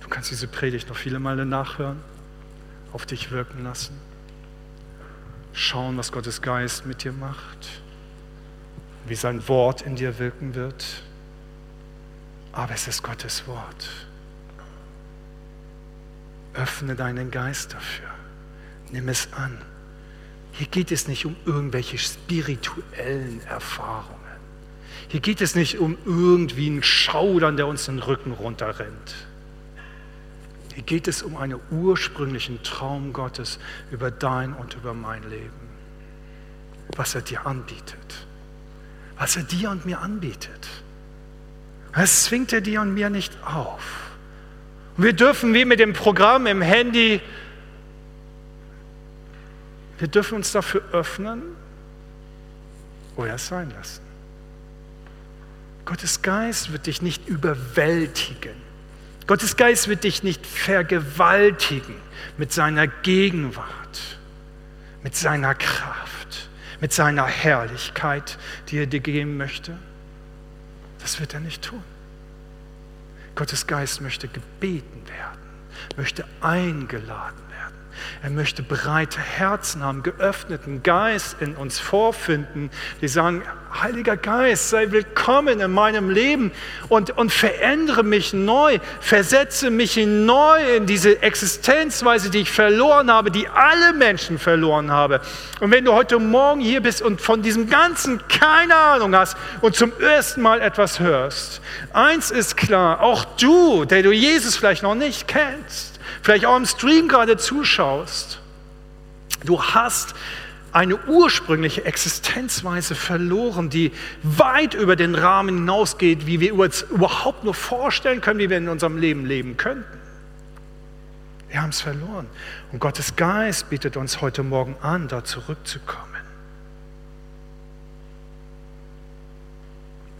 Du kannst diese Predigt noch viele Male nachhören, auf dich wirken lassen, schauen, was Gottes Geist mit dir macht, wie sein Wort in dir wirken wird aber es ist Gottes Wort. Öffne deinen Geist dafür. Nimm es an. Hier geht es nicht um irgendwelche spirituellen Erfahrungen. Hier geht es nicht um irgendwie einen Schaudern, der uns den Rücken runterrennt. Hier geht es um einen ursprünglichen Traum Gottes über dein und über mein Leben. Was er dir anbietet. Was er dir und mir anbietet. Das zwingt er dir und mir nicht auf. Und wir dürfen wie mit dem Programm im Handy, wir dürfen uns dafür öffnen oder es sein lassen. Gottes Geist wird dich nicht überwältigen. Gottes Geist wird dich nicht vergewaltigen mit seiner Gegenwart, mit seiner Kraft, mit seiner Herrlichkeit, die er dir geben möchte. Das wird er nicht tun. Gottes Geist möchte gebeten werden, möchte eingeladen Er möchte breite Herzen haben, geöffneten Geist in uns vorfinden, die sagen, Heiliger Geist, sei willkommen in meinem Leben und, und verändere mich neu, versetze mich neu in diese Existenzweise, die ich verloren habe, die alle Menschen verloren haben. Und wenn du heute Morgen hier bist und von diesem Ganzen keine Ahnung hast und zum ersten Mal etwas hörst, eins ist klar, auch du, der du Jesus vielleicht noch nicht kennst, vielleicht auch im Stream gerade zuschaust, du hast eine ursprüngliche Existenzweise verloren, die weit über den Rahmen hinausgeht, wie wir uns überhaupt nur vorstellen können, wie wir in unserem Leben leben könnten. Wir haben es verloren. Und Gottes Geist bietet uns heute Morgen an, da zurückzukommen.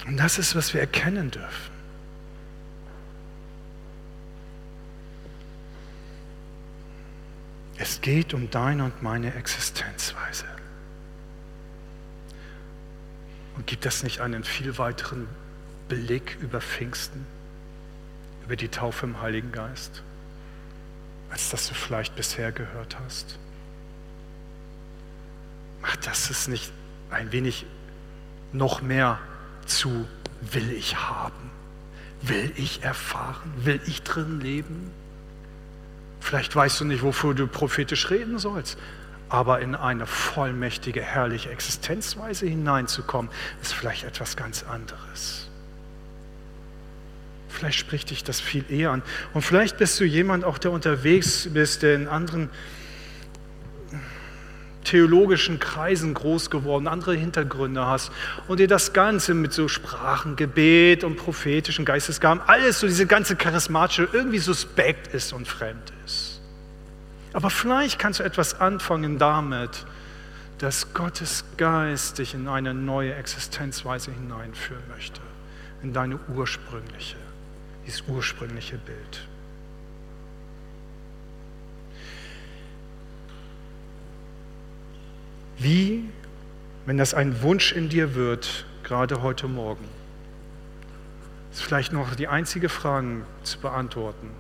Und das ist, was wir erkennen dürfen. Es geht um deine und meine Existenzweise. Und gibt es nicht einen viel weiteren Blick über Pfingsten, über die Taufe im Heiligen Geist, als das du vielleicht bisher gehört hast? Macht das es nicht ein wenig noch mehr zu will ich haben, will ich erfahren, will ich drin leben? Vielleicht weißt du nicht, wofür du prophetisch reden sollst. Aber in eine vollmächtige, herrliche Existenzweise hineinzukommen, ist vielleicht etwas ganz anderes. Vielleicht spricht dich das viel eher an. Und vielleicht bist du jemand auch, der unterwegs bist, der in anderen theologischen Kreisen groß geworden, andere Hintergründe hast und dir das Ganze mit so Sprachengebet und prophetischen Geistesgaben, alles so diese ganze charismatische irgendwie suspekt ist und fremd ist. Aber vielleicht kannst du etwas anfangen damit, dass Gottes Geist dich in eine neue Existenzweise hineinführen möchte, in deine ursprüngliche, dieses ursprüngliche Bild. Wie, wenn das ein Wunsch in dir wird, gerade heute Morgen, ist vielleicht noch die einzige Frage zu beantworten.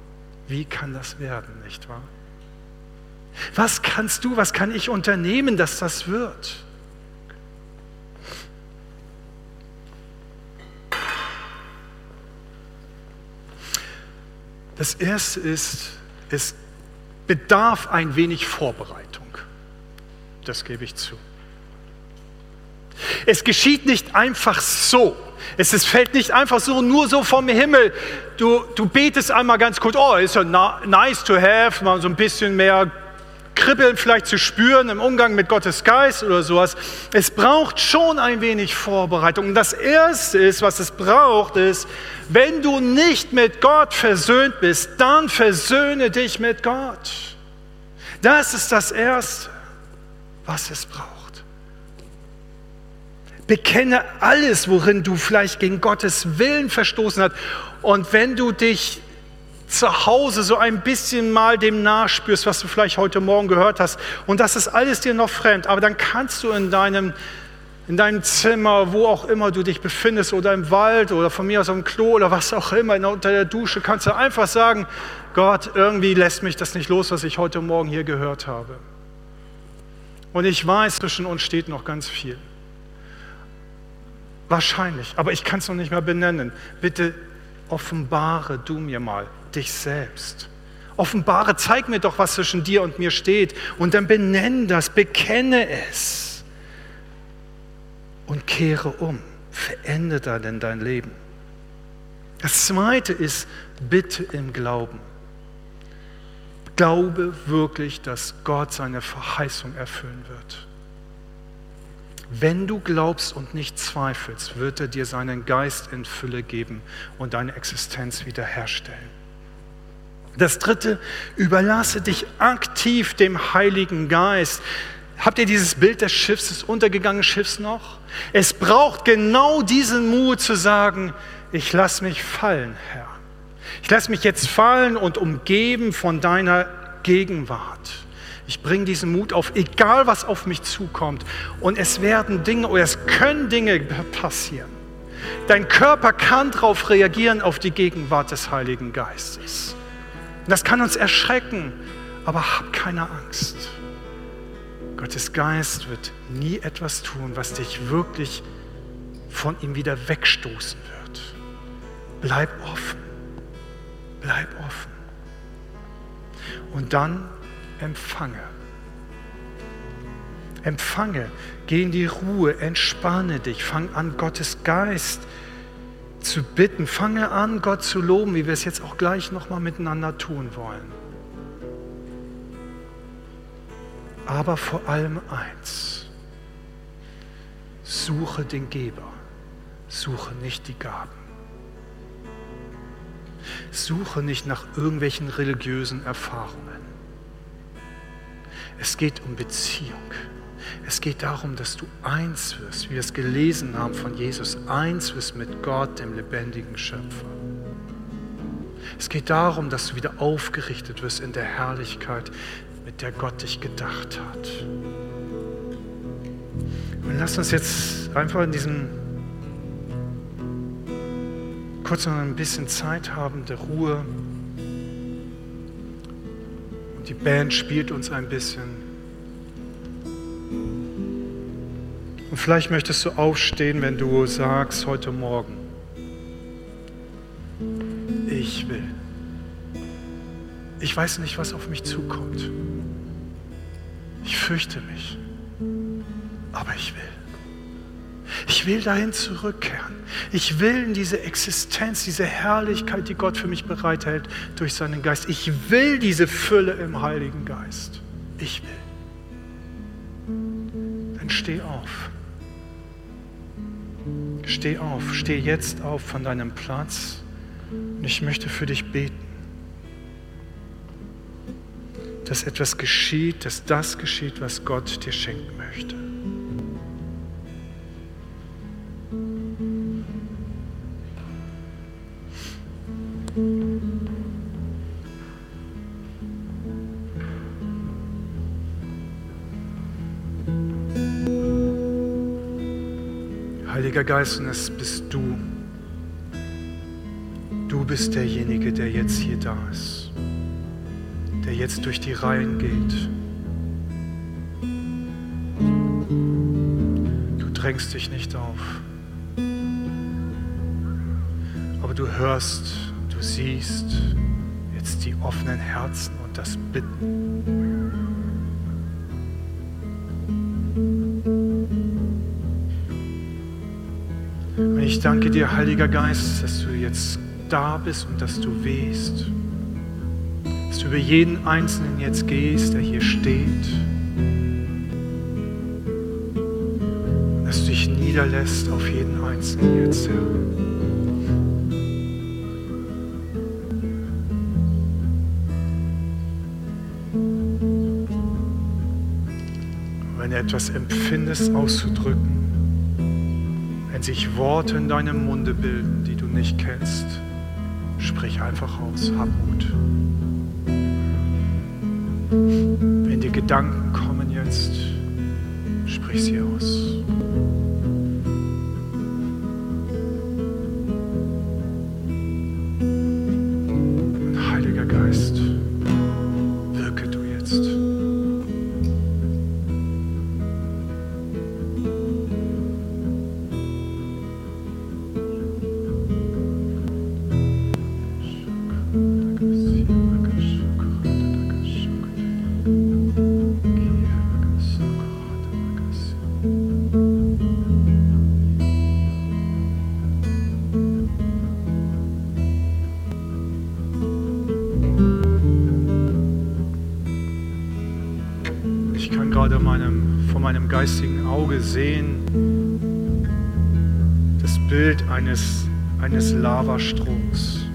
Wie kann das werden, nicht wahr? Was kannst du, was kann ich unternehmen, dass das wird? Das Erste ist, es bedarf ein wenig Vorbereitung das gebe ich zu. Es geschieht nicht einfach so. Es ist, fällt nicht einfach so, nur so vom Himmel. Du, du betest einmal ganz kurz, oh, ist ja nice to have, mal so ein bisschen mehr Kribbeln vielleicht zu spüren im Umgang mit Gottes Geist oder sowas. Es braucht schon ein wenig Vorbereitung. Und das Erste ist, was es braucht, ist, wenn du nicht mit Gott versöhnt bist, dann versöhne dich mit Gott. Das ist das Erste was es braucht. Bekenne alles, worin du vielleicht gegen Gottes Willen verstoßen hast. Und wenn du dich zu Hause so ein bisschen mal dem nachspürst, was du vielleicht heute Morgen gehört hast, und das ist alles dir noch fremd, aber dann kannst du in deinem, in deinem Zimmer, wo auch immer du dich befindest, oder im Wald oder von mir aus am Klo oder was auch immer, unter der Dusche, kannst du einfach sagen, Gott, irgendwie lässt mich das nicht los, was ich heute Morgen hier gehört habe. Und ich weiß, zwischen uns steht noch ganz viel. Wahrscheinlich, aber ich kann es noch nicht mehr benennen. Bitte offenbare du mir mal dich selbst. Offenbare, zeig mir doch, was zwischen dir und mir steht. Und dann benenne das, bekenne es. Und kehre um. Verändere dann dein Leben. Das zweite ist, bitte im Glauben. Glaube wirklich, dass Gott seine Verheißung erfüllen wird. Wenn du glaubst und nicht zweifelst, wird er dir seinen Geist in Fülle geben und deine Existenz wiederherstellen. Das dritte, überlasse dich aktiv dem Heiligen Geist. Habt ihr dieses Bild des Schiffs, des untergegangenen Schiffs noch? Es braucht genau diesen Mut zu sagen, ich lasse mich fallen, Herr. Ich lasse mich jetzt fallen und umgeben von deiner Gegenwart. Ich bringe diesen Mut auf, egal was auf mich zukommt. Und es werden Dinge oder es können Dinge passieren. Dein Körper kann darauf reagieren, auf die Gegenwart des Heiligen Geistes. Und das kann uns erschrecken. Aber hab keine Angst. Gottes Geist wird nie etwas tun, was dich wirklich von ihm wieder wegstoßen wird. Bleib offen. Bleib offen. Und dann empfange. Empfange, geh in die Ruhe, entspanne dich, fang an, Gottes Geist zu bitten, fange an, Gott zu loben, wie wir es jetzt auch gleich nochmal miteinander tun wollen. Aber vor allem eins, suche den Geber, suche nicht die Gaben. Suche nicht nach irgendwelchen religiösen Erfahrungen. Es geht um Beziehung. Es geht darum, dass du eins wirst, wie wir es gelesen haben von Jesus, eins wirst mit Gott, dem lebendigen Schöpfer. Es geht darum, dass du wieder aufgerichtet wirst in der Herrlichkeit, mit der Gott dich gedacht hat. Und lass uns jetzt einfach in diesem kurz noch ein bisschen Zeit haben der Ruhe. Und die Band spielt uns ein bisschen. Und vielleicht möchtest du aufstehen, wenn du sagst heute Morgen, ich will. Ich weiß nicht, was auf mich zukommt. Ich fürchte mich, aber ich will. Ich will dahin zurückkehren. Ich will in diese Existenz, diese Herrlichkeit, die Gott für mich bereithält durch seinen Geist. Ich will diese Fülle im Heiligen Geist. Ich will. Dann steh auf. Steh auf, steh jetzt auf von deinem Platz und ich möchte für dich beten, dass etwas geschieht, dass das geschieht, was Gott dir schenken möchte. Heiliger Geist, und es bist du. Du bist derjenige, der jetzt hier da ist, der jetzt durch die Reihen geht. Du drängst dich nicht auf, aber du hörst, du siehst jetzt die offenen Herzen und das Bitten. Ich danke dir, Heiliger Geist, dass du jetzt da bist und dass du wehst. Dass du über jeden Einzelnen jetzt gehst, der hier steht. Dass du dich niederlässt auf jeden Einzelnen jetzt, Herr. Wenn du etwas empfindest, auszudrücken, sich Worte in deinem Munde bilden, die du nicht kennst, sprich einfach aus, hab Mut. Wenn dir Gedanken kommen jetzt, sprich sie aus. Eines, Lavastroms.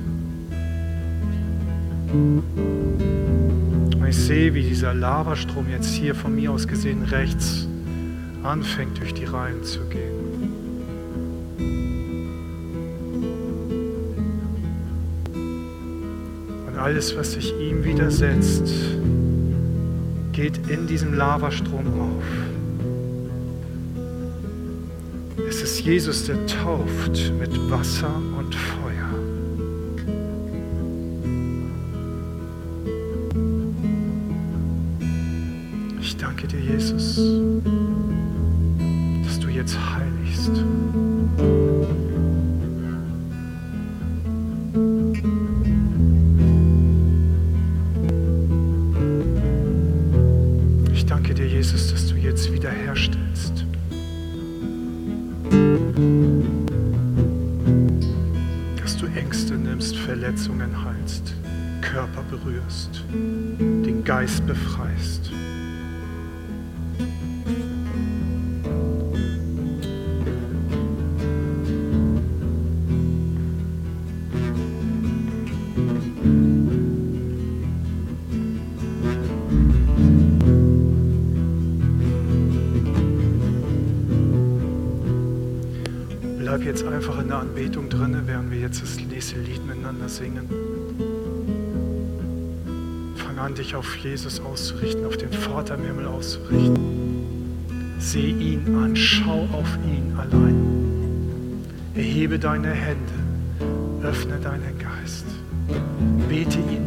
Und ich sehe, wie dieser Lavastrom jetzt hier von mir aus gesehen rechts anfängt, durch die Reihen zu gehen. Und alles, was sich ihm widersetzt, geht in diesem Lavastrom auf. Jesus, der tauft mit Wasser und Feuer. Jetzt einfach in der Anbetung drin, während wir jetzt das nächste Lied miteinander singen. Fang an, dich auf Jesus auszurichten, auf den Vater im Himmel auszurichten. Seh ihn an, schau auf ihn allein. Erhebe deine Hände, öffne deinen Geist, bete ihn